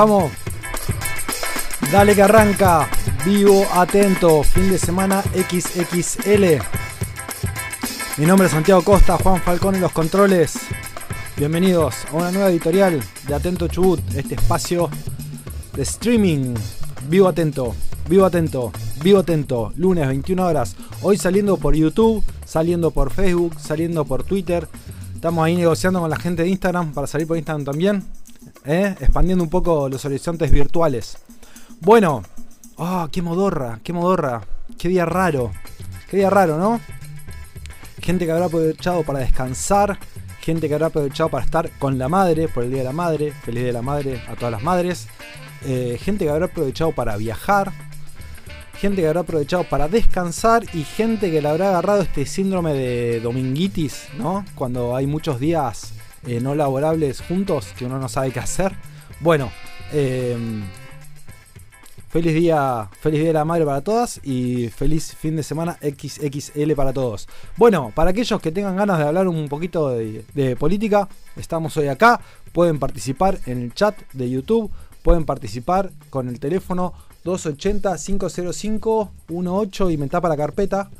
Estamos. Dale que arranca. Vivo, atento. Fin de semana XXL. Mi nombre es Santiago Costa, Juan Falcón en los controles. Bienvenidos a una nueva editorial de Atento Chubut, este espacio de streaming. Vivo atento, vivo atento, vivo atento. Lunes 21 horas. Hoy saliendo por YouTube, saliendo por Facebook, saliendo por Twitter. Estamos ahí negociando con la gente de Instagram para salir por Instagram también. ¿Eh? expandiendo un poco los horizontes virtuales. Bueno, oh, qué modorra, qué modorra, qué día raro, qué día raro, ¿no? Gente que habrá aprovechado para descansar, gente que habrá aprovechado para estar con la madre por el Día de la Madre, feliz Día de la Madre a todas las madres, eh, gente que habrá aprovechado para viajar, gente que habrá aprovechado para descansar y gente que le habrá agarrado este síndrome de dominguitis, ¿no? Cuando hay muchos días eh, no laborables juntos que uno no sabe qué hacer. Bueno, em, feliz día, feliz día de la madre para todas y feliz fin de semana XXL para todos. Bueno, para aquellos que tengan ganas de hablar un poquito de, política, estamos hoy acá. Pueden participar en el chat de YouTube, pueden participar con el teléfono 280-505-18 y me tapa la carpeta.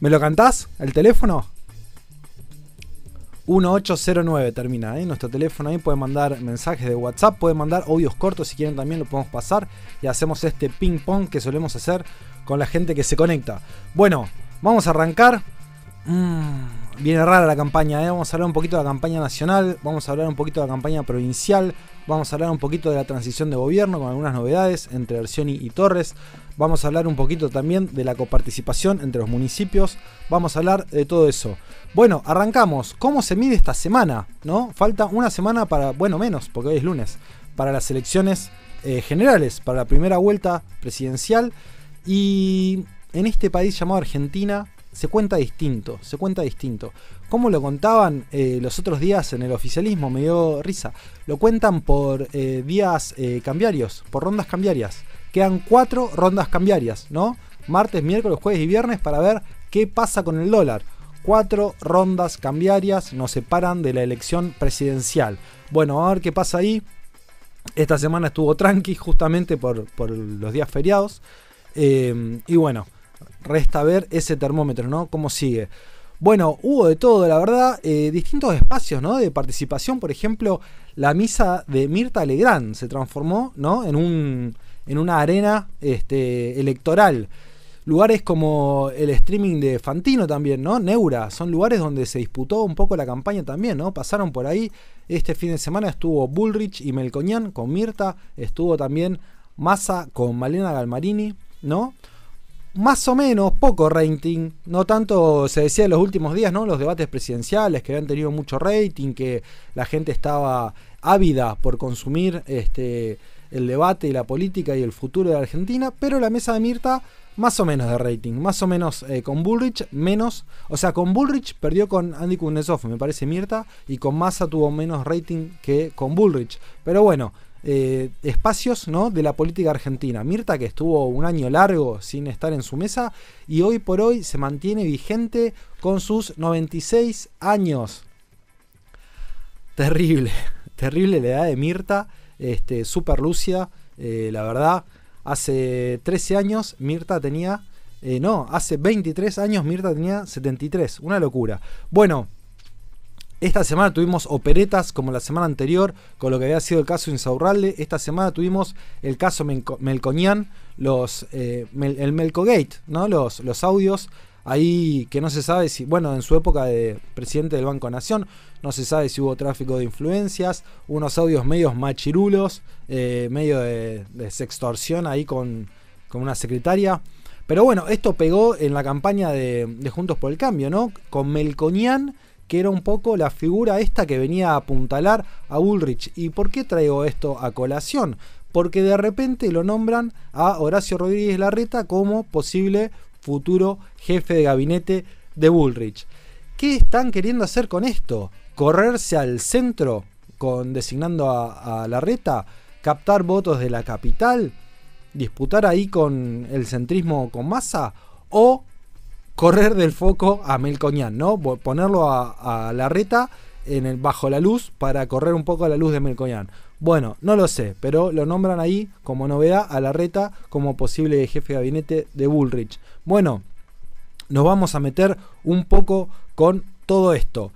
¿Me lo cantás? ¿El teléfono? 1809 termina, ¿eh? nuestro teléfono ahí puede mandar mensajes de WhatsApp, puede mandar audios cortos si quieren también lo podemos pasar y hacemos este ping pong que solemos hacer con la gente que se conecta. Bueno, vamos a arrancar. Mm, viene rara la campaña, ¿eh? vamos a hablar un poquito de la campaña nacional, vamos a hablar un poquito de la campaña provincial, vamos a hablar un poquito de la transición de gobierno con algunas novedades entre Ercioni y Torres, vamos a hablar un poquito también de la coparticipación entre los municipios, vamos a hablar de todo eso. Bueno, arrancamos. ¿Cómo se mide esta semana? ¿No? Falta una semana para, bueno, menos, porque hoy es lunes, para las elecciones eh, generales, para la primera vuelta presidencial. Y en este país llamado Argentina se cuenta distinto, se cuenta distinto. ¿Cómo lo contaban eh, los otros días en el oficialismo? Me dio risa. Lo cuentan por eh, días cambiarios, por rondas cambiarias. Quedan cuatro rondas cambiarias, ¿no? Martes, miércoles, jueves y viernes para ver qué pasa con el dólar cuatro rondas cambiarias nos separan de la elección presidencial. Bueno, a ver qué pasa ahí. Esta semana estuvo tranqui justamente por, los días feriados. Eh, y bueno, resta ver ese termómetro, ¿no? Cómo sigue. Bueno, hubo de todo, la verdad, eh, distintos espacios, ¿no? De participación, por ejemplo, la misa de Mirta Legrand se transformó, ¿no? En, un, en una arena este, electoral lugares como el streaming de Fantino también, ¿no? Neura, son lugares donde se disputó un poco la campaña también, ¿no? Pasaron por ahí. Este fin de semana estuvo Bullrich y Melcoñán con Mirta, estuvo también Massa con Malena Galmarini, ¿no? Más o menos, poco rating, no tanto se decía en los últimos días, ¿no? Los debates presidenciales que habían tenido mucho rating, que la gente estaba ávida por consumir este, el debate y la política y el futuro de Argentina, pero la mesa de Mirta más o menos de rating, más o menos eh, con Bullrich, menos, o sea, con Bullrich perdió con Andy Kuznetsov, me parece Mirta, y con Massa tuvo menos rating que con Bullrich. Pero bueno, eh, espacios ¿no? de la política argentina. Mirta que estuvo un año largo sin estar en su mesa y hoy por hoy se mantiene vigente con sus 96 años. Terrible, terrible la edad de Mirta, este, super lúcida, eh, la verdad. Hace 13 años Mirta tenía... Eh, no, hace 23 años Mirta tenía 73. Una locura. Bueno, esta semana tuvimos operetas como la semana anterior con lo que había sido el caso Insaurralde. Esta semana tuvimos el caso Melconian, los, eh, el Melcogate, ¿no? los, los audios ahí que no se sabe si, bueno, en su época de presidente del Banco Nación, no se sabe si hubo tráfico de influencias, unos audios medios machirulos, eh, medio de, sextorsión ahí con, una secretaria. Pero bueno, esto pegó en la campaña de, Juntos por el Cambio, ¿no? Con Melconian, que era un poco la figura esta que venía a apuntalar a Ulrich. ¿Y por qué traigo esto a colación? Porque de repente lo nombran a Horacio Rodríguez Larreta como posible futuro jefe de gabinete de Bullrich. ¿Qué están queriendo hacer con esto? ¿Correrse al centro con designando a, la reta? ¿Captar votos de la capital? ¿Disputar ahí con el centrismo con masa? ¿O correr del foco a Melcoñán, ¿no? Ponerlo a, la reta en el, bajo la luz para correr un poco a la luz de Melcoñán. Bueno, no lo sé, pero lo nombran ahí como novedad a la reta como posible jefe de gabinete de Bullrich. Bueno, nos vamos a meter un poco con todo esto.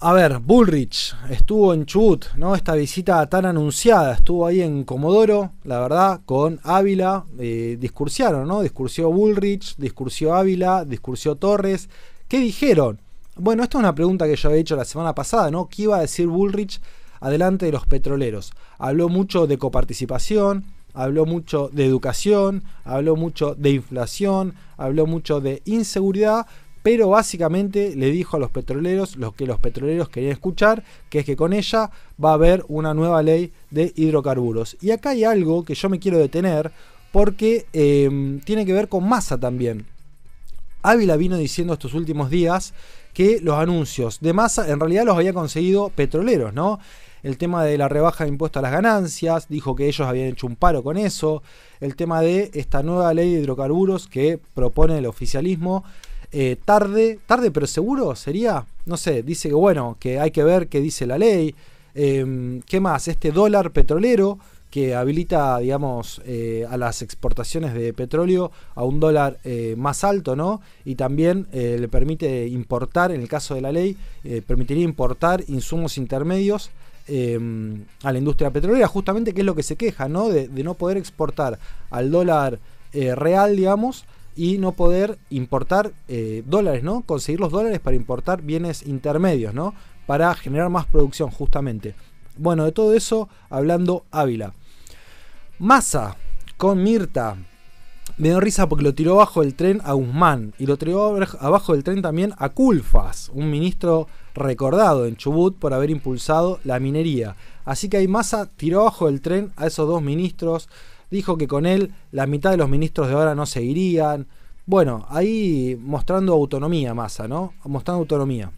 A ver, Bullrich estuvo en Chubut, ¿no? Esta visita tan anunciada, estuvo ahí en Comodoro, la verdad, con Ávila, eh, discursiaron, ¿no? Discursió Bullrich, discursió Ávila, discursió Torres. ¿Qué dijeron? Bueno, esta es una pregunta que yo había hecho la semana pasada, ¿no? ¿Qué iba a decir Bullrich adelante de los petroleros? Habló mucho de coparticipación, habló mucho de educación, habló mucho de inflación, habló mucho de inseguridad, pero básicamente le dijo a los petroleros lo que los petroleros querían escuchar, que es que con ella va a haber una nueva ley de hidrocarburos. Y acá hay algo que yo me quiero detener porque em, tiene que ver con masa también. Ávila vino diciendo estos últimos días que los anuncios de masa en realidad los había conseguido petroleros, ¿no? El tema de la rebaja de impuestos a las ganancias, dijo que ellos habían hecho un paro con eso. El tema de esta nueva ley de hidrocarburos que propone el oficialismo, eh, tarde, tarde pero seguro sería, no sé, dice que bueno, que hay que ver qué dice la ley. Em, ¿Qué más? Este dólar petrolero que habilita, digamos, eh, a las exportaciones de petróleo a un dólar eh, más alto, ¿no? Y también le permite importar, en el caso de la ley, permitiría importar insumos intermedios em, a la industria petrolera, justamente que es lo que se queja, ¿no? De, no poder exportar al dólar real, digamos, y no poder importar eh, dólares, ¿no? Conseguir los dólares para importar bienes intermedios, ¿no? Para generar más producción, justamente. Bueno, de todo eso hablando Ávila. Massa con Mirta. Me dio risa porque lo tiró abajo del tren a Guzmán y lo tiró abajo del tren también a Culfas, un ministro recordado en Chubut por haber impulsado la minería. Así que ahí Massa tiró abajo del tren a esos dos ministros dijo que con él la mitad de los ministros de ahora no seguirían. Bueno, ahí mostrando autonomía Massa, ¿no? Mostrando autonomía.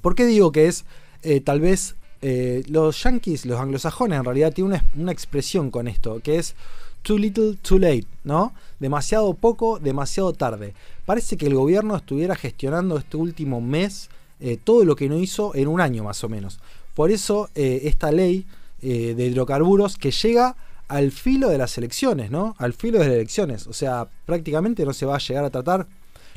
¿Por qué digo que es eh, tal vez eh, los yankees, los anglosajones en realidad tienen una, expresión con esto, que es too little, too late, ¿no? Demasiado poco, demasiado tarde. Parece que el gobierno estuviera gestionando este último mes eh, todo lo que no hizo en un año más o menos. Por eso esta ley de hidrocarburos que llega al filo de las elecciones, ¿no? Al filo de las elecciones. O sea, prácticamente no se va a llegar a tratar,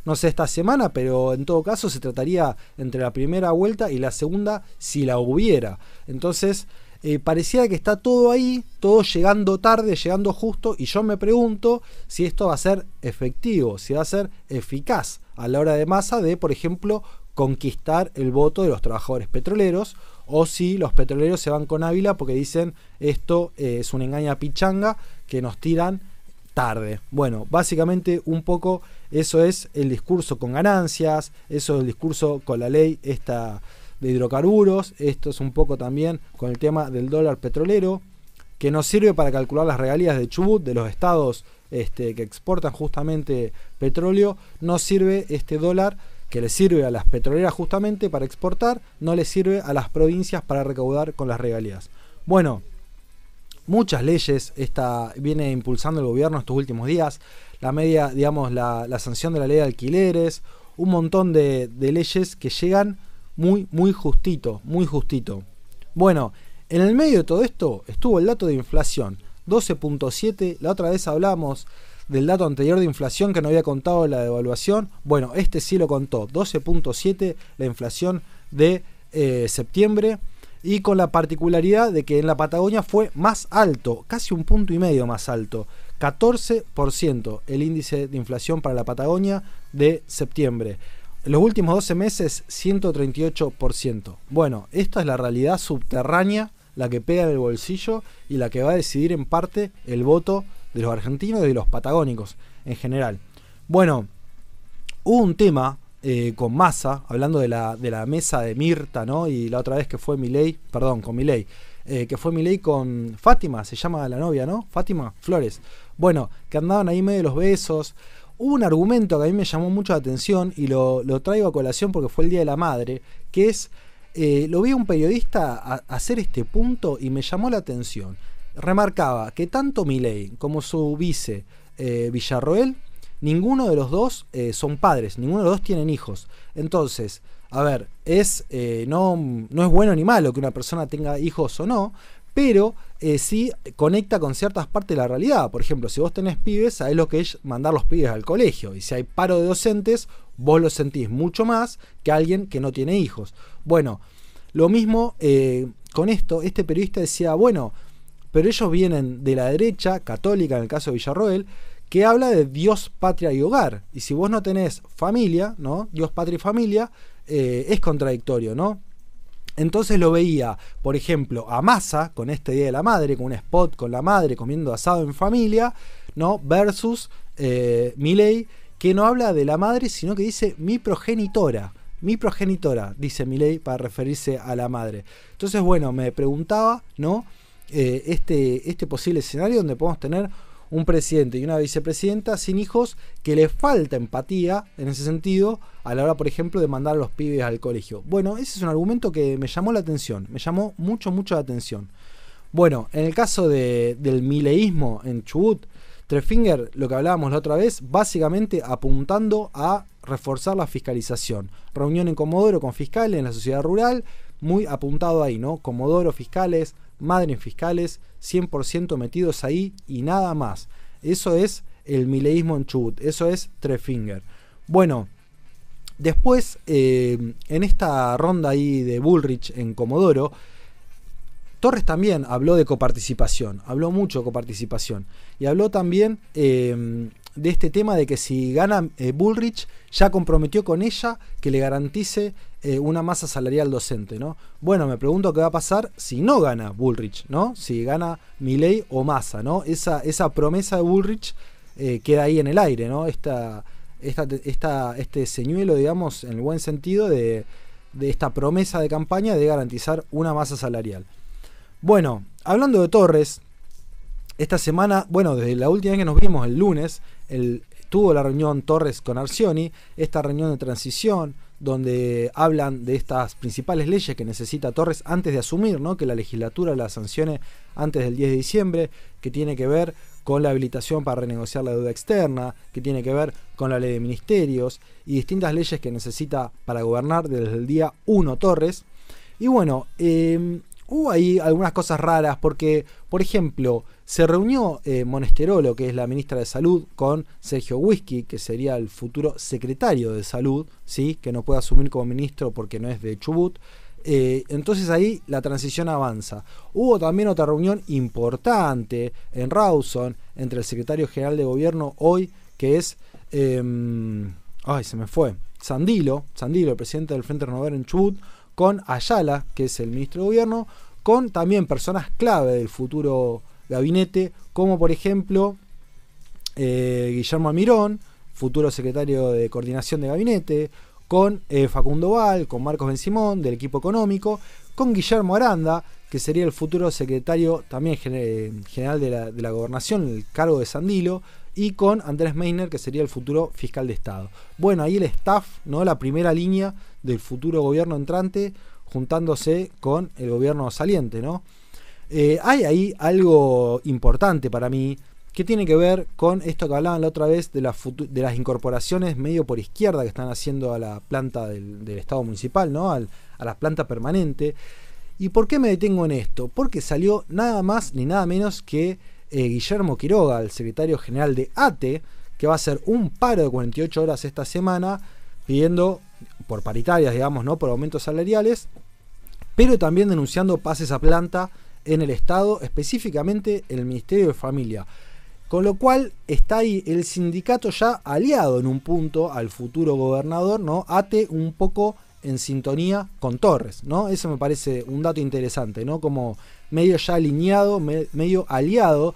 no sé, esta semana, pero en todo caso se trataría entre la primera vuelta y la segunda si la hubiera. Entonces, eh, parecía que está todo ahí, todo llegando tarde, llegando justo, y yo me pregunto si esto va a ser efectivo, si va a ser eficaz a la hora de masa de, por ejemplo, conquistar el voto de los trabajadores petroleros o si los petroleros se van con Ávila porque dicen esto eh, es una engaña pichanga que nos tiran tarde. Bueno, básicamente un poco eso es el discurso con ganancias, eso es el discurso con la ley esta de hidrocarburos, esto es un poco también con el tema del dólar petrolero, que nos sirve para calcular las regalías de Chubut, de los estados este, que exportan justamente petróleo, nos sirve este dólar que le sirve a las petroleras justamente para exportar, no le sirve a las provincias para recaudar con las regalías. Bueno, muchas leyes esta, viene impulsando el gobierno estos últimos días. La media, digamos, la, sanción de la ley de alquileres, un montón de leyes que llegan muy, muy justito, muy justito. Bueno, en el medio de todo esto estuvo el dato de inflación, 12.7. La otra vez hablamos del dato anterior de inflación que no había contado la devaluación. Bueno, este sí lo contó, 12.7 la inflación de eh, septiembre y con la particularidad de que en la Patagonia fue más alto, casi un punto y medio más alto, 14% el índice de inflación para la Patagonia de septiembre. Los últimos 12 meses, 138%. Bueno, esta es la realidad subterránea, la que pega en el bolsillo y la que va a decidir en parte el voto de los argentinos y de los patagónicos en general. Bueno, hubo un tema eh, con Massa, hablando de la, de la mesa de Mirta, ¿no? Y la otra vez que fue Milei, perdón, con Milei, eh, que fue Milei con Fátima, se llama la novia, ¿no? Fátima Flores. Bueno, que andaban ahí medio los besos. Hubo un argumento que a mí me llamó mucho la atención y lo, traigo a colación porque fue el Día de la Madre, que es, eh, lo vi un periodista hacer este punto y me llamó la atención remarcaba que tanto Milei como su vice eh, Villarroel, ninguno de los dos eh, son padres, ninguno de los dos tienen hijos. Entonces, a ver, es, no, no es bueno ni malo que una persona tenga hijos o no, pero eh, sí conecta con ciertas partes de la realidad. Por ejemplo, si vos tenés pibes, sabés lo que es mandar los pibes al colegio. Y si hay paro de docentes, vos lo sentís mucho más que alguien que no tiene hijos. Bueno, lo mismo eh, con esto, este periodista decía, bueno, pero ellos vienen de la derecha, católica en el caso de Villarroel, que habla de Dios, patria y hogar. Y si vos no tenés familia, ¿no? Dios, patria y familia, eh, es contradictorio, ¿no? Entonces lo veía, por ejemplo, a Massa con este Día de la Madre, con un spot con la madre comiendo asado en familia, ¿no? Versus eh, que no habla de la madre, sino que dice mi progenitora. Mi progenitora, dice Milei para referirse a la madre. Entonces, bueno, me preguntaba, ¿no? Eh, este, este posible escenario donde podemos tener un presidente y una vicepresidenta sin hijos que le falta empatía en ese sentido a la hora, por ejemplo, de mandar a los pibes al colegio. Bueno, ese es un argumento que me llamó la atención, me llamó mucho, mucho la atención. Bueno, en el caso del mileísmo en Chubut, Trefinger, lo que hablábamos la otra vez, básicamente apuntando a reforzar la fiscalización. Reunión en Comodoro con fiscales en la sociedad rural, muy apuntado ahí, ¿no? Comodoro, fiscales, madres fiscales, 100% metidos ahí y nada más. Eso es el mileísmo en Chubut, eso es Trefinger. Bueno, después eh, en esta ronda ahí de Bullrich en Comodoro, Torres también habló de coparticipación, habló mucho de coparticipación y habló también eh, de este tema de que si gana eh, Bullrich, ya comprometió con ella que le garantice eh, una masa salarial docente, ¿no? Bueno, me pregunto qué va a pasar si no gana Bullrich, ¿no? Si gana Milley o Massa, ¿no? Esa, esa promesa de Bullrich eh, queda ahí en el aire, ¿no? Esta, este señuelo, digamos, en el buen sentido de, de esta promesa de campaña de garantizar una masa salarial. Bueno, hablando de Torres, esta semana, bueno, desde la última vez que nos vimos, el lunes, el, tuvo la reunión Torres con Arcioni, esta reunión de transición, donde hablan de estas principales leyes que necesita Torres antes de asumir, ¿no? que la legislatura la sancione antes del 10 de diciembre, que tiene que ver con la habilitación para renegociar la deuda externa, que tiene que ver con la ley de ministerios y distintas leyes que necesita para gobernar desde el día 1 Torres. Y bueno, eh, hubo ahí algunas cosas raras porque, por ejemplo, se reunió eh, Monesterolo, que es la ministra de Salud, con Sergio Whisky, que sería el futuro secretario de Salud, ¿sí? que no puede asumir como ministro porque no es de Chubut. Eh, entonces ahí la transición avanza. Hubo también otra reunión importante en Rawson entre el secretario general de gobierno hoy, que es... Em, ay, se me fue. Sandilo, Sandilo, el presidente del Frente Renovador en Chubut, con Ayala, que es el ministro de gobierno, con también personas clave del futuro gabinete, como por ejemplo eh, Guillermo Almirón, futuro secretario de coordinación de gabinete, con eh, Facundo Val, con Marcos Ben Simón, del equipo económico, con Guillermo Aranda, que sería el futuro secretario también general de la, de la gobernación, el cargo de Sandilo, y con Andrés Meiner, que sería el futuro fiscal de Estado. Bueno, ahí el staff, ¿no? la primera línea del futuro gobierno entrante, juntándose con el gobierno saliente. ¿no? Eh, hay ahí algo importante para mí que tiene que ver con esto que hablaban la otra vez de, las incorporaciones medio por izquierda que están haciendo a la planta del, Estado municipal, ¿no? a la planta permanente. ¿Y por qué me detengo en esto? Porque salió nada más ni nada menos que eh, Guillermo Quiroga, el secretario general de ATE, que va a hacer un paro de 48 horas esta semana, pidiendo por paritarias, digamos, ¿no? Por aumentos salariales, pero también denunciando pases a planta en el Estado, específicamente en el Ministerio de Familia. Con lo cual está ahí el sindicato ya aliado en un punto al futuro gobernador, ¿no? ATE un poco en sintonía con Torres, ¿no? Eso me parece un dato interesante, ¿no? Como medio ya alineado, medio aliado.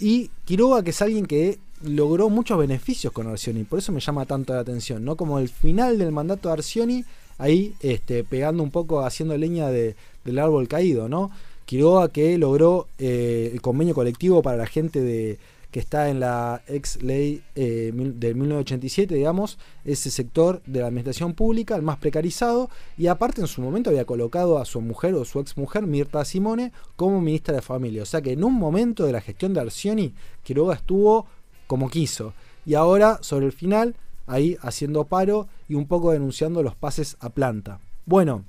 Y Quiroga, que es alguien que logró muchos beneficios con Arcioni, por eso me llama tanto la atención, ¿no? Como el final del mandato de Arcioni, ahí este, pegando un poco, haciendo leña de, del árbol caído, ¿no? Quiroga que logró eh, el convenio colectivo para la gente de, que está en la ex ley eh, del 1987, digamos, ese sector de la administración pública, el más precarizado, y aparte en su momento había colocado a su mujer o su ex mujer, Mirta Simone, como ministra de Familia. O sea que en un momento de la gestión de Arcioni, Quiroga estuvo como quiso. Y ahora, sobre el final, ahí haciendo paro y un poco denunciando los pases a planta. Bueno,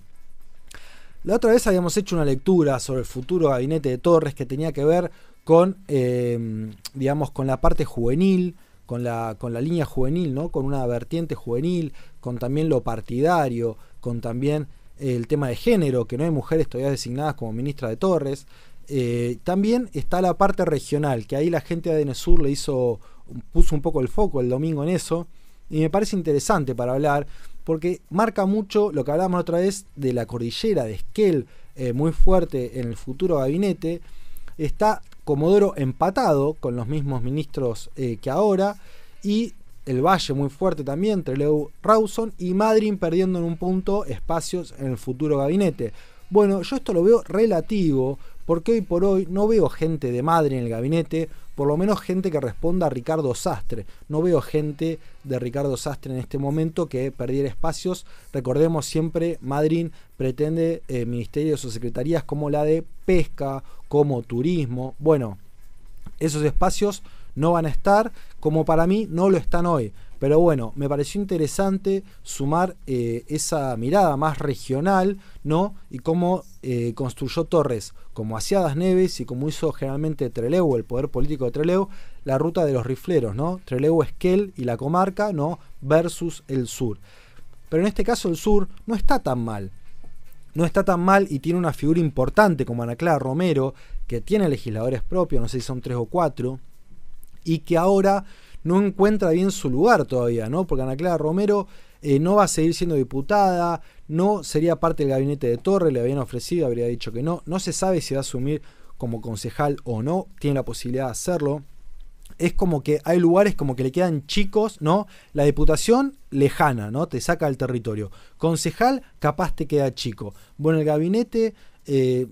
la otra vez habíamos hecho una lectura sobre el futuro gabinete de Torres que tenía que ver con, em, digamos, con la parte juvenil, con la, con la línea juvenil, ¿no? Con una vertiente juvenil, con también lo partidario, con también el tema de género, que no hay mujeres todavía designadas como ministra de Torres. Eh, también está la parte regional, que ahí la gente de ADN le hizo, puso un poco el foco el domingo en eso, y me parece interesante para hablar, porque marca mucho lo que hablábamos otra vez de la cordillera de Esquel, eh, muy fuerte en el futuro gabinete. Está Comodoro empatado con los mismos ministros eh, que ahora, y el Valle muy fuerte también, entre Leo Rawson, y Madrid perdiendo en un punto espacios en el futuro gabinete. Bueno, yo esto lo veo relativo, porque hoy por hoy no veo gente de Madrid en el gabinete, por lo menos gente que responda a Ricardo Sastre. No veo gente de Ricardo Sastre en este momento que perdiera espacios. Recordemos siempre, Madrid pretende eh, ministerios o secretarías como la de pesca, como turismo. Bueno, esos espacios no van a estar, como para mí no lo están hoy. Pero bueno, me pareció interesante sumar eh, esa mirada más regional, ¿no? Y cómo eh, construyó Torres, como hacía Neves y como hizo generalmente Trelew, el poder político de Trelew, la ruta de los rifleros, ¿no? Trelew, Esquel y la comarca, ¿no? Versus el sur. Pero en este caso el sur no está tan mal. No está tan mal y tiene una figura importante como Ana Clara Romero, que tiene legisladores propios, no sé si son tres o cuatro, y que ahora no encuentra bien su lugar todavía, ¿no? Porque Ana Clara Romero eh, no va a seguir siendo diputada, no sería parte del gabinete de Torre, le habían ofrecido, habría dicho que no, no se sabe si va a asumir como concejal o no, tiene la posibilidad de hacerlo. Es como que hay lugares como que le quedan chicos, ¿no? La diputación lejana, ¿no? Te saca del territorio. Concejal, capaz te queda chico. Bueno, el gabinete eh,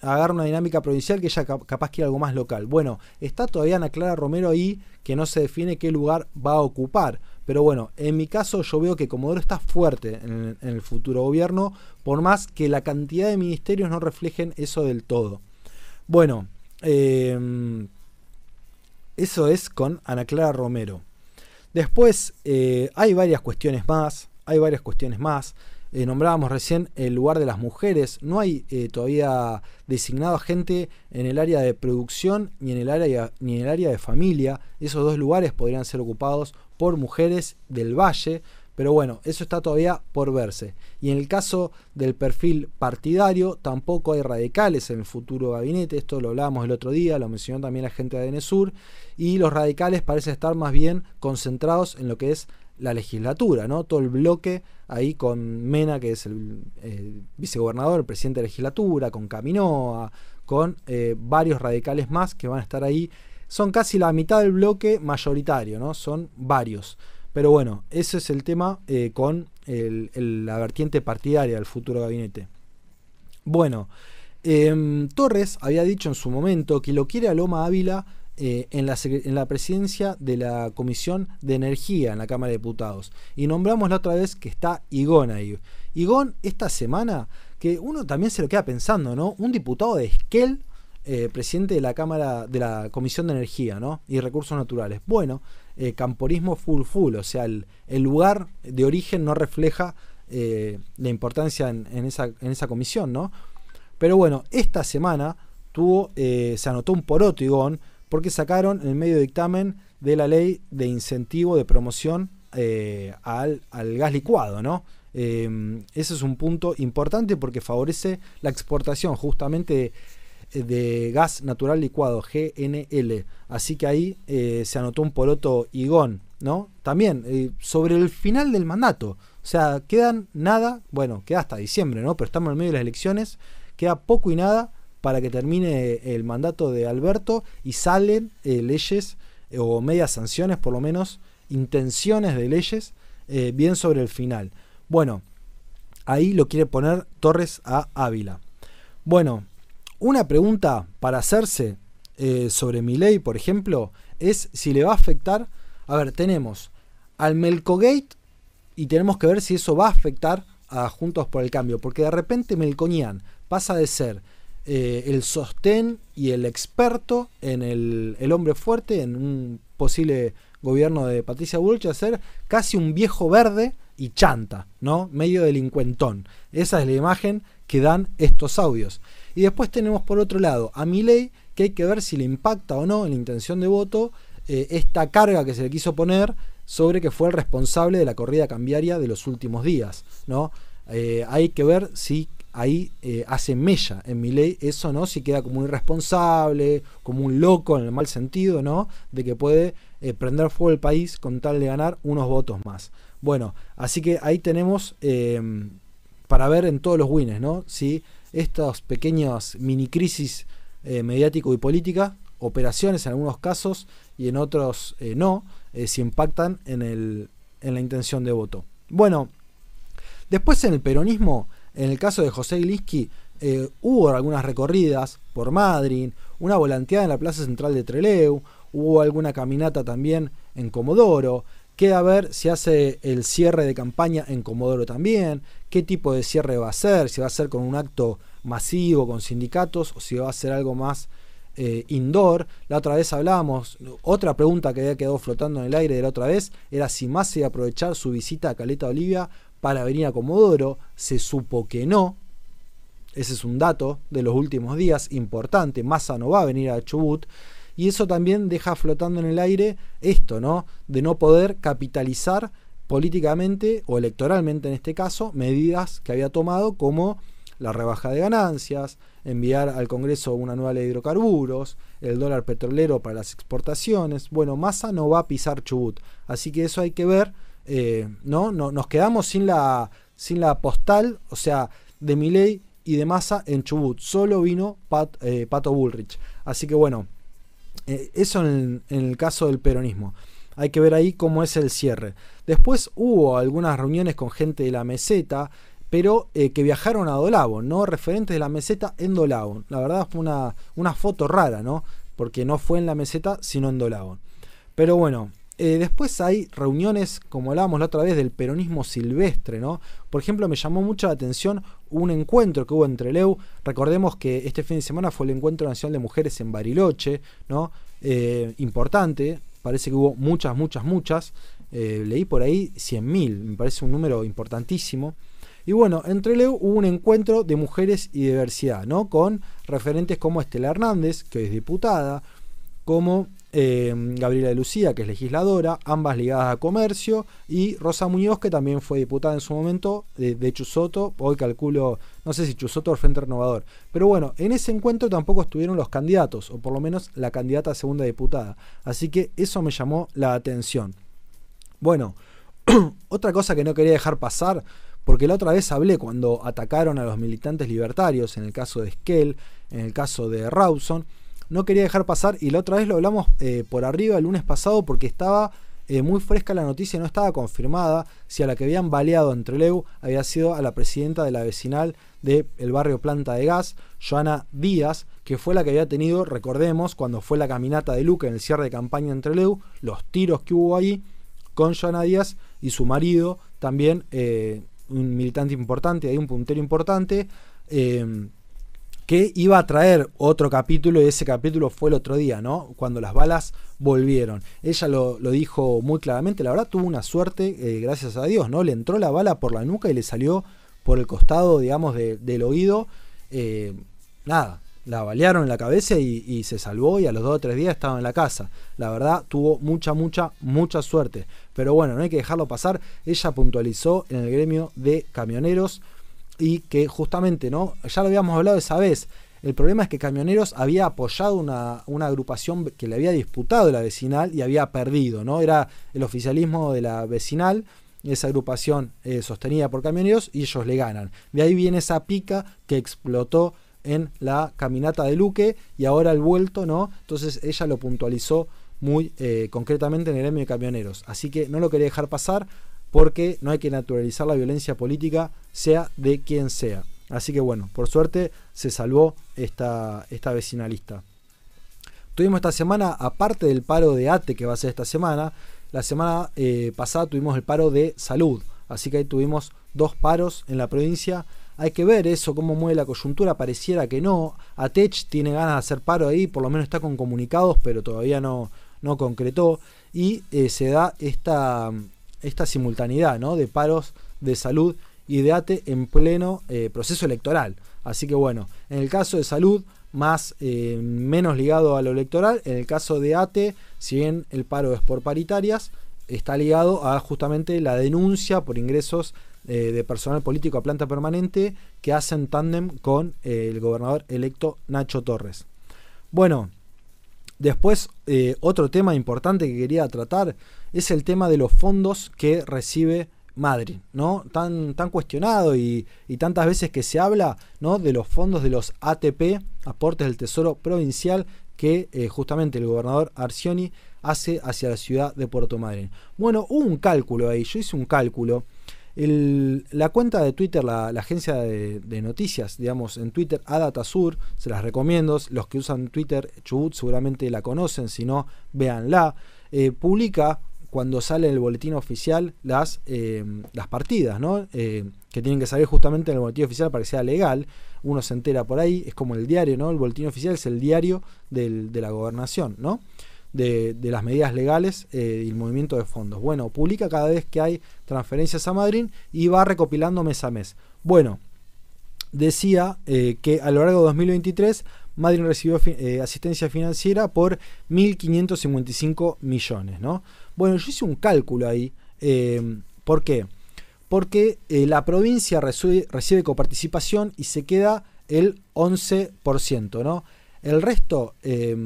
agarra una dinámica provincial que ya capaz quiere algo más local. Bueno, está todavía Ana Clara Romero ahí que no se define qué lugar va a ocupar. Pero bueno, en mi caso yo veo que Comodoro está fuerte en el, futuro gobierno, por más que la cantidad de ministerios no reflejen eso del todo. Bueno, em, eso es con Ana Clara Romero. Después eh, hay varias cuestiones más, hay varias cuestiones más. Eh, nombrábamos recién el lugar de las mujeres. No hay eh, todavía designado gente en el área de producción ni en, el área, ni en el área de familia. Esos dos lugares podrían ser ocupados por mujeres del valle. Pero bueno, eso está todavía por verse. Y en el caso del perfil partidario, tampoco hay radicales en el futuro gabinete. Esto lo hablábamos el otro día, lo mencionó también la gente de ADN Y los radicales parecen estar más bien concentrados en lo que es la legislatura, ¿no? Todo el bloque ahí con Mena, que es el, vicegobernador, el presidente de la legislatura, con Caminoa, con eh, varios radicales más que van a estar ahí. Son casi la mitad del bloque mayoritario, ¿no? Son varios. Pero bueno, ese es el tema eh, con la vertiente partidaria del futuro gabinete. Bueno, em, Torres había dicho en su momento que lo quiere a Loma Ávila eh, en, la, en, la, presidencia de la Comisión de Energía en la Cámara de Diputados. Y nombramos la otra vez que está Igón ahí. Igón, esta semana, que uno también se lo queda pensando, ¿no? Un diputado de Esquel, eh, presidente de la Cámara, de la Comisión de Energía, ¿no? Y Recursos Naturales. Bueno, eh, camporismo full full, o sea, el, lugar de origen no refleja la importancia en, esa, en esa comisión, ¿no? Pero bueno, esta semana tuvo, se anotó un poroto Igón porque sacaron el medio dictamen de la ley de incentivo de promoción eh, al, gas licuado, ¿no? Em, ese es un punto importante porque favorece la exportación justamente de, gas natural licuado, GNL. Así que ahí eh, se anotó un poroto igón, ¿no? También eh, sobre el final del mandato. O sea, quedan nada, bueno, queda hasta diciembre, ¿no? Pero estamos en medio de las elecciones, queda poco y nada para que termine el mandato de Alberto y salen eh, leyes eh, o medias sanciones, por lo menos intenciones de leyes, eh, bien sobre el final. Bueno, ahí lo quiere poner Torres a Ávila. Bueno, una pregunta para hacerse sobre mi ley, por ejemplo, es si le va a afectar. A ver, tenemos al Melcogate y tenemos que ver si eso va a afectar a Juntos por el Cambio, porque de repente Melconian pasa de ser eh, el sostén y el experto en el, hombre fuerte, en un posible gobierno de Patricia Bullrich a ser casi un viejo verde y chanta, ¿no? Medio delincuentón. Esa es la imagen que dan estos audios. Y después tenemos por otro lado a Milei, que hay que ver si le impacta o no en la intención de voto eh, esta carga que se le quiso poner sobre que fue el responsable de la corrida cambiaria de los últimos días, ¿no? Eh, hay que ver si ahí eh, hace mella en mi ley eso, ¿no? Si queda como un irresponsable, como un loco en el mal sentido, ¿no? De que puede eh, prender fuego el país con tal de ganar unos votos más. Bueno, así que ahí tenemos em, para ver en todos los wins, ¿no? Si estas pequeñas mini crisis mediático y política, operaciones en algunos casos y en otros no, si impactan en, el, en la intención de voto. Bueno, después en el peronismo en el caso de José Gliski, eh, hubo algunas recorridas por Madrid, una volanteada en la Plaza Central de Treleu, hubo alguna caminata también en Comodoro. Queda ver si hace el cierre de campaña en Comodoro también, qué tipo de cierre va a ser, si va a ser con un acto masivo, con sindicatos, o si va a ser algo más eh, indoor. La otra vez hablábamos, otra pregunta que había quedado flotando en el aire de la otra vez era si más iba a aprovechar su visita a Caleta Olivia para venir a Comodoro, se supo que no. Ese es un dato de los últimos días importante. Massa no va a venir a Chubut. Y eso también deja flotando en el aire esto, ¿no? De no poder capitalizar políticamente o electoralmente en este caso medidas que había tomado como la rebaja de ganancias, enviar al Congreso una nueva ley de hidrocarburos, el dólar petrolero para las exportaciones. Bueno, Massa no va a pisar Chubut. Así que eso hay que ver eh, ¿no? ¿no? Nos quedamos sin la, sin la postal, o sea, de Miley y de Massa en Chubut. Solo vino eh, Pato Bullrich. Así que bueno, eh, eso en el, caso del peronismo. Hay que ver ahí cómo es el cierre. Después hubo algunas reuniones con gente de la meseta, pero que viajaron a Dolabo, ¿no? Referentes de la meseta en Dolabo. La verdad fue una, una foto rara, ¿no? Porque no fue en la meseta, sino en Dolabo. Pero bueno, eh, después hay reuniones, como hablábamos la otra vez, del peronismo silvestre, ¿no? Por ejemplo, me llamó mucho la atención un encuentro que hubo entre Leu. Recordemos que este fin de semana fue el Encuentro Nacional de Mujeres en Bariloche, ¿no? Eh, importante, parece que hubo muchas, muchas, muchas. Eh, leí por ahí 100.000, me parece un número importantísimo. Y bueno, entre Leu hubo un encuentro de mujeres y diversidad, ¿no? Con referentes como Estela Hernández, que es diputada, como eh, Gabriela de Lucía, que es legisladora, ambas ligadas a comercio, y Rosa Muñoz, que también fue diputada en su momento de, Chusoto, hoy calculo, no sé si Chusoto o Frente Renovador. Pero bueno, en ese encuentro tampoco estuvieron los candidatos, o por lo menos la candidata a segunda diputada. Así que eso me llamó la atención. Bueno, otra cosa que no quería dejar pasar, porque la otra vez hablé cuando atacaron a los militantes libertarios, en el caso de Skell, en el caso de Rawson, no quería dejar pasar, y la otra vez lo hablamos eh, por arriba el lunes pasado porque estaba eh, muy fresca la noticia, no estaba confirmada si a la que habían baleado entre Leu había sido a la presidenta de la vecinal del barrio Planta de Gas, Joana Díaz, que fue la que había tenido, recordemos, cuando fue la caminata de Luca en el cierre de campaña entre Leu, los tiros que hubo ahí con Joana Díaz y su marido, también eh, un militante importante, hay un puntero importante que iba a traer otro capítulo y ese capítulo fue el otro día, ¿no? Cuando las balas volvieron. Ella lo, dijo muy claramente, la verdad tuvo una suerte, eh, gracias a Dios, ¿no? Le entró la bala por la nuca y le salió por el costado, digamos, del oído. Eh, nada, la balearon en la cabeza y, se salvó y a los dos o tres días estaba en la casa. La verdad tuvo mucha, mucha, mucha suerte. Pero bueno, no hay que dejarlo pasar. Ella puntualizó en el gremio de camioneros y que justamente, ¿no? Ya lo habíamos hablado esa vez. El problema es que Camioneros había apoyado una, agrupación que le había disputado la vecinal y había perdido, ¿no? Era el oficialismo de la vecinal, esa agrupación eh, sostenida por Camioneros y ellos le ganan. De ahí viene esa pica que explotó en la caminata de Luque y ahora el vuelto, ¿no? Entonces ella lo puntualizó muy eh, concretamente en el gremio de camioneros. Así que no lo quería dejar pasar porque no hay que naturalizar la violencia política, sea de quien sea. Así que bueno, por suerte se salvó esta, vecinalista. Tuvimos esta semana, aparte del paro de ATE que va a ser esta semana, la semana eh, pasada tuvimos el paro de salud. Así que ahí tuvimos dos paros en la provincia. Hay que ver eso, cómo mueve la coyuntura. Pareciera que no. ATECH tiene ganas de hacer paro ahí, por lo menos está con comunicados, pero todavía no, no concretó y eh, se da esta, esta simultaneidad ¿no? de paros de salud y de ATE en pleno eh, proceso electoral. Así que bueno, en el caso de salud, más eh, menos ligado a lo electoral, en el caso de ATE, si bien el paro es por paritarias, está ligado a justamente la denuncia por ingresos de personal político a planta permanente que hacen tándem con el gobernador electo Nacho Torres. Bueno, después otro tema importante que quería tratar es el tema de los fondos que recibe Madrid, ¿no? Tan, tan cuestionado y, tantas veces que se habla, ¿no? De los fondos de los ATP, aportes del Tesoro Provincial, que eh, justamente el gobernador Arcioni hace hacia la ciudad de Puerto Madryn. Bueno, hubo un cálculo ahí, yo hice un cálculo. la cuenta de Twitter, la, agencia de, noticias, digamos, en Twitter, Adatasur, se las recomiendo. Los que usan Twitter, Chubut, seguramente la conocen, si no, véanla. Eh, publica cuando sale el boletín oficial las, eh, las partidas, ¿no? Eh, que tienen que salir justamente en el boletín oficial para que sea legal. Uno se entera por ahí, es como el diario, ¿no? El boletín oficial es el diario de la gobernación, ¿no? De, las medidas legales eh, y el movimiento de fondos. Bueno, publica cada vez que hay transferencias a Madrid y va recopilando mes a mes. Bueno, decía que a lo largo de 2023 Madrid recibió asistencia financiera por 1.555 millones, ¿no? Bueno, yo hice un cálculo ahí. Eh, ¿Por qué? Porque eh, la provincia recibe, coparticipación y se queda el 11%, ¿no? El resto, eh,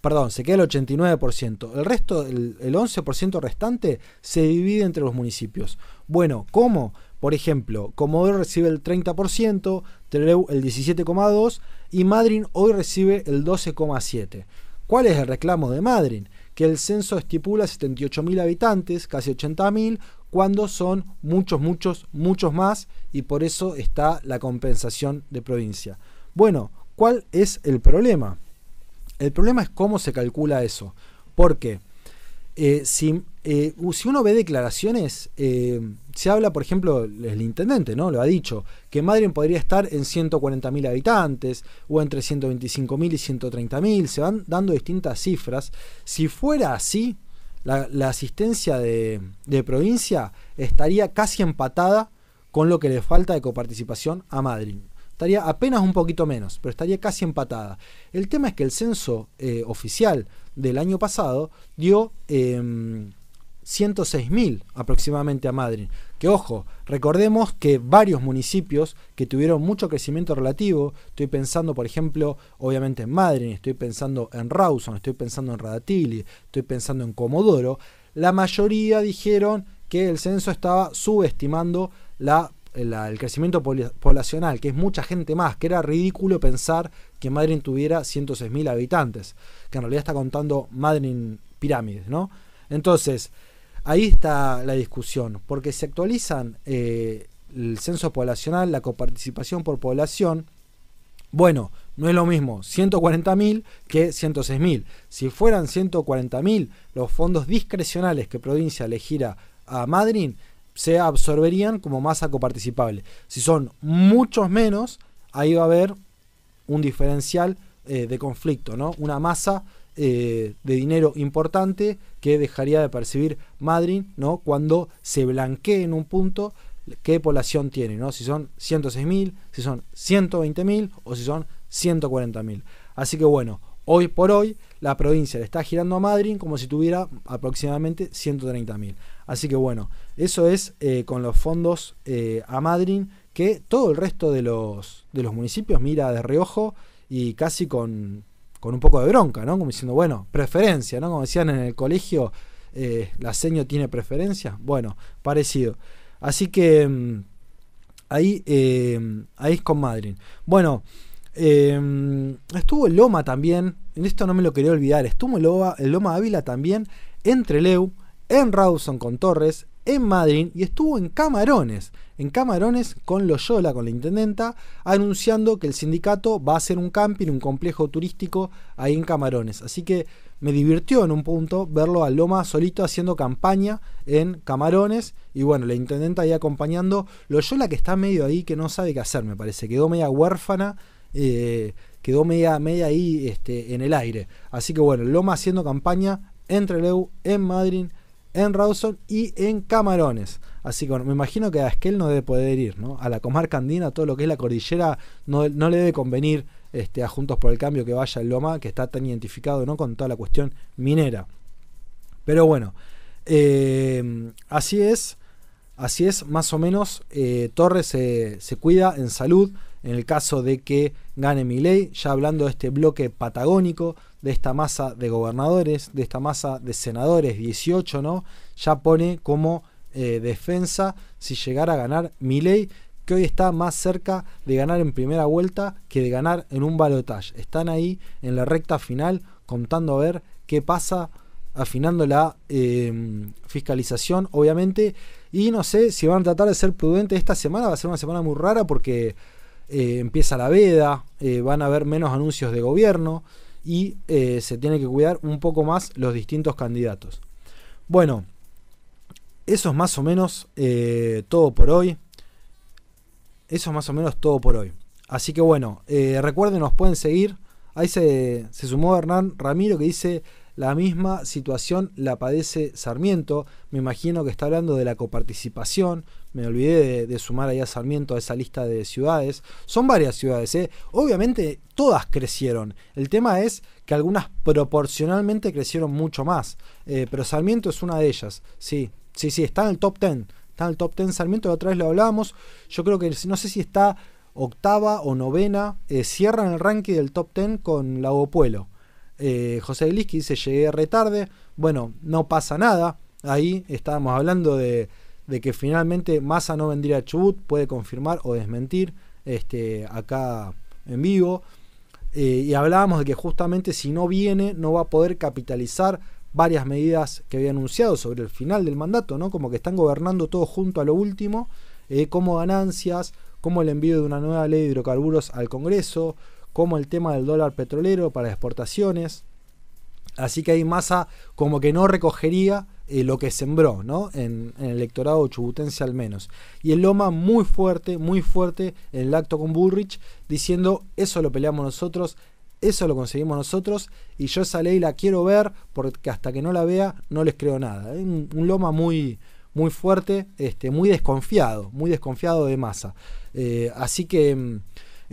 perdón, se queda el 89%. El resto, el, 11% restante, se divide entre los municipios. Bueno, ¿cómo? Por ejemplo, Comodoro recibe el 30%, Trelew el 17,2% y Madrid hoy recibe el 12,7%. ¿Cuál es el reclamo de Madrid? que el censo estipula 78.000 habitantes, casi 80.000, cuando son muchos, muchos, muchos más y por eso está la compensación de provincia. Bueno, ¿cuál es el problema? El problema es cómo se calcula eso. Porque eh, si, eh, si, uno ve declaraciones, eh, se habla, por ejemplo, el intendente, ¿no? Lo ha dicho, que Madrid podría estar en 140.000 habitantes o entre 125.000 y 130.000, se van dando distintas cifras. Si fuera así, la, asistencia de, provincia estaría casi empatada con lo que le falta de coparticipación a Madrid. Estaría apenas un poquito menos, pero estaría casi empatada. El tema es que el censo eh, oficial del año pasado dio... Eh, 106.000 aproximadamente a Madrid. Que ojo, recordemos que varios municipios que tuvieron mucho crecimiento relativo, estoy pensando por ejemplo, obviamente en Madrid, estoy pensando en Rawson, estoy pensando en Radatili, estoy pensando en Comodoro, la mayoría dijeron que el censo estaba subestimando el crecimiento poblacional, que es mucha gente más, que era ridículo pensar que Madrid tuviera 106.000 habitantes, que en realidad está contando Madrid pirámides, ¿no? Entonces, Ahí está la discusión, porque se actualizan eh, el censo poblacional, la coparticipación por población. Bueno, no es lo mismo 140.000 que 106.000. Si fueran 140.000 los fondos discrecionales que provincia le a Madrid, se absorberían como masa coparticipable. Si son muchos menos, ahí va a haber un diferencial eh, de conflicto, ¿no? Una masa eh, de dinero importante que dejaría de percibir Madrid ¿no? cuando se blanquee en un punto qué población tiene, ¿no? si son 106.000, si son 120.000 o si son 140.000. Así que bueno, hoy por hoy la provincia le está girando a Madrid como si tuviera aproximadamente 130.000. Así que bueno, eso es eh, con los fondos eh, a Madrid que todo el resto de los, de los municipios mira de reojo y casi con, con un poco de bronca, ¿no? Como diciendo, bueno, preferencia, ¿no? Como decían en el colegio, eh, la seño tiene preferencia. Bueno, parecido. Así que mm, ahí, eh, ahí es con Madrid. Bueno, eh, estuvo el Loma también, en esto no me lo quería olvidar, estuvo el Loma, Loma Ávila también entre Leu, en Rawson con Torres, en Madrid y estuvo en Camarones, en Camarones con Loyola, con la intendenta, anunciando que el sindicato va a hacer un camping, un complejo turístico ahí en Camarones. Así que me divirtió en un punto verlo a Loma solito haciendo campaña en Camarones y bueno, la intendenta ahí acompañando. Loyola que está medio ahí, que no sabe qué hacer, me parece, quedó media huérfana. Eh, quedó media, media ahí este, en el aire. Así que bueno, Loma haciendo campaña en Trelew, en Madrid, en Rawson y en Camarones. Así que me imagino que a Esquel no debe poder ir, ¿no? A la comarca andina, todo lo que es la cordillera, no, no le debe convenir este, a Juntos por el Cambio que vaya el Loma, que está tan identificado, ¿no? Con toda la cuestión minera. Pero bueno, eh, así es, así es, más o menos, eh, Torres se, se cuida en salud en el caso de que gane mi ley, ya hablando de este bloque patagónico, de esta masa de gobernadores, de esta masa de senadores, 18, ¿no? Ya pone como eh, defensa si llegara a ganar mi ley, que hoy está más cerca de ganar en primera vuelta que de ganar en un balotaje. Están ahí en la recta final contando a ver qué pasa, afinando la em, fiscalización, obviamente. Y no sé si van a tratar de ser prudentes esta semana, va a ser una semana muy rara porque eh, empieza la veda, eh, van a haber menos anuncios de gobierno y eh, se tiene que cuidar un poco más los distintos candidatos. Bueno, eso es más o menos todo por hoy. Eso es más o menos todo por hoy. Así que bueno, recuerden, nos pueden seguir. Ahí se, se sumó Hernán Ramiro que dice la misma situación la padece Sarmiento. Me imagino que está hablando de la coparticipación. Me olvidé de, sumar ahí a Sarmiento a esa lista de ciudades. Son varias ciudades, ¿eh? Obviamente todas crecieron. El tema es que algunas proporcionalmente crecieron mucho más. Eh, pero Sarmiento es una de ellas. Sí, sí, sí, está en el top 10. Está en el top 10 Sarmiento, la otra vez lo hablábamos. Yo creo que no sé si está octava o novena. Eh, cierran el ranking del top 10 con Lago Pueblo. Eh, José Gliski dice llegué retarde. Bueno, no pasa nada. Ahí estábamos hablando de, que finalmente Massa no vendría a Chubut. Puede confirmar o desmentir este, acá en vivo. Eh, y hablábamos de que justamente si no viene no va a poder capitalizar varias medidas que había anunciado sobre el final del mandato, ¿no? Como que están gobernando todo junto a lo último, eh, como ganancias, como el envío de una nueva ley de hidrocarburos al Congreso, como el tema del dólar petrolero para exportaciones. Así que hay masa como que no recogería eh, lo que sembró, ¿no? En, el electorado chubutense al menos. Y el Loma muy fuerte, muy fuerte en el acto con Bullrich, diciendo, eso lo peleamos nosotros, eso lo conseguimos nosotros, y yo esa ley la quiero ver, porque hasta que no la vea, no les creo nada. Un, Loma muy, muy fuerte, este, muy desconfiado, muy desconfiado de masa. Eh, así que mm,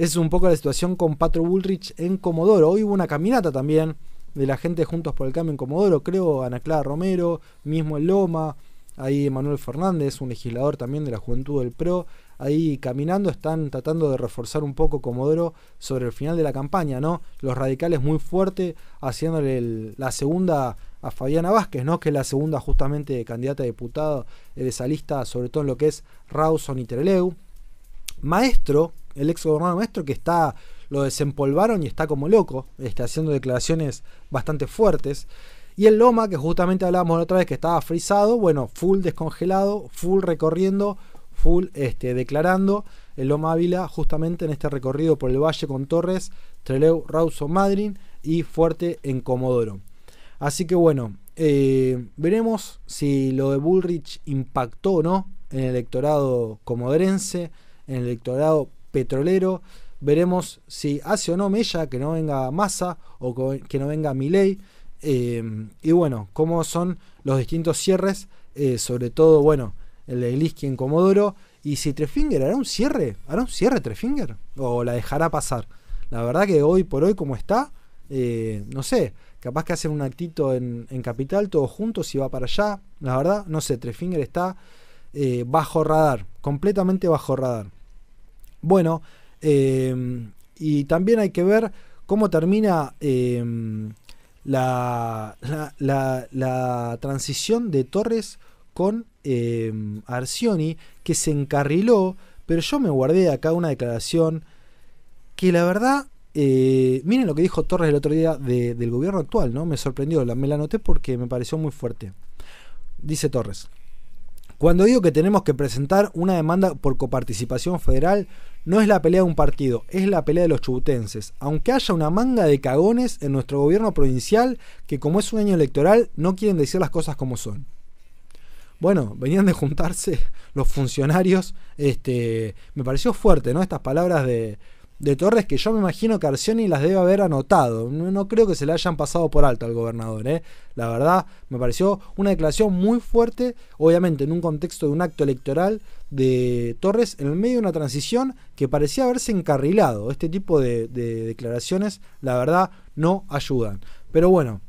es un poco la situación con Patro Bullrich en Comodoro. Hoy hubo una caminata también de la gente Juntos por el Cambio en Comodoro, creo, Ana Clara Romero, mismo el Loma, ahí Manuel Fernández, un legislador también de la Juventud del PRO, ahí caminando, están tratando de reforzar un poco Comodoro sobre el final de la campaña, ¿no? Los radicales muy fuerte, haciéndole la segunda a Fabiana Vázquez, ¿no? Que es la segunda justamente candidata a diputado de esa lista, sobre todo en lo que es Rawson y Treleu. Maestro, el ex gobernador maestro, que está, lo desempolvaron y está como loco, está haciendo declaraciones bastante fuertes. Y el Loma, que justamente hablábamos la otra vez que estaba frisado, bueno, full descongelado, full recorriendo, full este, declarando. El Loma Ávila, justamente en este recorrido por el valle con Torres, Treleu, Rauso, Madrid y Fuerte en Comodoro. Así que bueno, eh, veremos si lo de Bullrich impactó o no en el electorado comodorense, en el electorado petrolero. Veremos si hace o no Mella, que no venga Massa o que no venga Milei. Eh, y bueno, cómo son los distintos cierres, eh, sobre todo, bueno, el de Liski en Comodoro. Y si Trefinger hará un cierre, hará un cierre Trefinger o la dejará pasar. La verdad que hoy por hoy, como está, eh, no sé, capaz que hacen un actito en, en, Capital todos juntos y va para allá. La verdad, no sé, Trefinger está bajo radar, completamente bajo radar. Bueno, eh, y también hay que ver cómo termina eh, la, transición de Torres con eh, Arcioni, que se encarriló, pero yo me guardé acá una declaración que la verdad, miren lo que dijo Torres el otro día del gobierno actual, ¿no? Me sorprendió, me la anoté porque me pareció muy fuerte. Dice Torres. Cuando digo que tenemos que presentar una demanda por coparticipación federal, no es la pelea de un partido, es la pelea de los chubutenses. Aunque haya una manga de cagones en nuestro gobierno provincial que como es un año electoral no quieren decir las cosas como son. Bueno, venían de juntarse los funcionarios, este, me pareció fuerte, ¿no? Estas palabras de, de Torres que yo me imagino que Arcioni las debe haber anotado. No, creo que se le hayan pasado por alto al gobernador. ¿eh? La verdad, me pareció una declaración muy fuerte, obviamente en un contexto de un acto electoral de Torres en el medio de una transición que parecía haberse encarrilado. Este tipo de, declaraciones, la verdad, no ayudan. Pero bueno,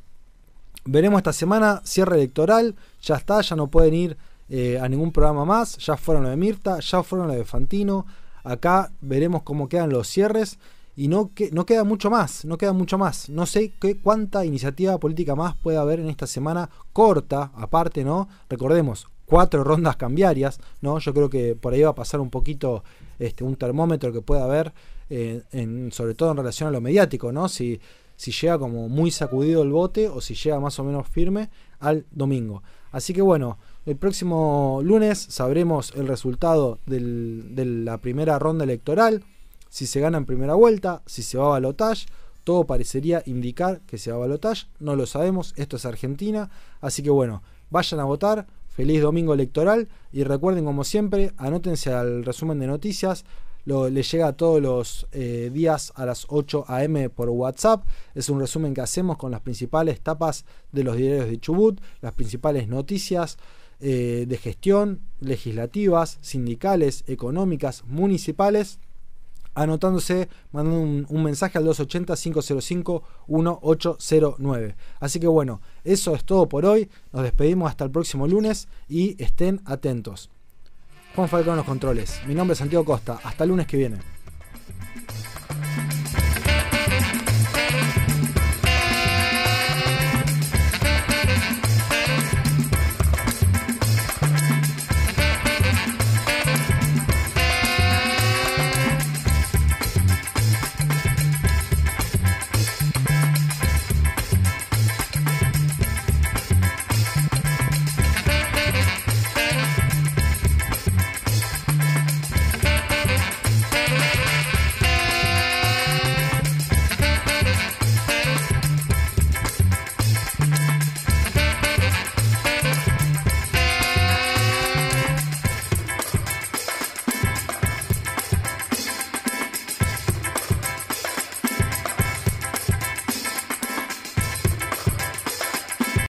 veremos esta semana, cierre electoral, ya está, ya no pueden ir eh, a ningún programa más, ya fueron lo de Mirta, ya fueron lo de Fantino Acá veremos cómo quedan los cierres y no, que, no queda mucho más, no queda mucho más. No sé qué, cuánta iniciativa política más puede haber en esta semana corta, aparte, ¿no? Recordemos, cuatro rondas cambiarias, ¿no? Yo creo que por ahí va a pasar un poquito este, un termómetro que pueda haber, eh, sobre todo en relación a lo mediático, ¿no? Si, si llega como muy sacudido el bote o si llega más o menos firme al domingo. Así que bueno, el próximo lunes sabremos el resultado de la primera ronda electoral, si se gana en primera vuelta, si se va a balotage. Todo parecería indicar que se va a balotage, no lo sabemos, esto es Argentina, así que bueno, vayan a votar, feliz domingo electoral y recuerden como siempre, anótense al resumen de noticias, lo, le llega todos los eh, días a las 8 a.m. por WhatsApp. Es un resumen que hacemos con las principales tapas de los diarios de Chubut, las principales noticias eh, de gestión, legislativas, sindicales, económicas, municipales, anotándose, mandando un, mensaje al 280-505-1809. Así que bueno, eso es todo por hoy. Nos despedimos hasta el próximo lunes y estén atentos. Juan Falcón los controles. Mi nombre es Santiago Costa. Hasta el lunes que viene.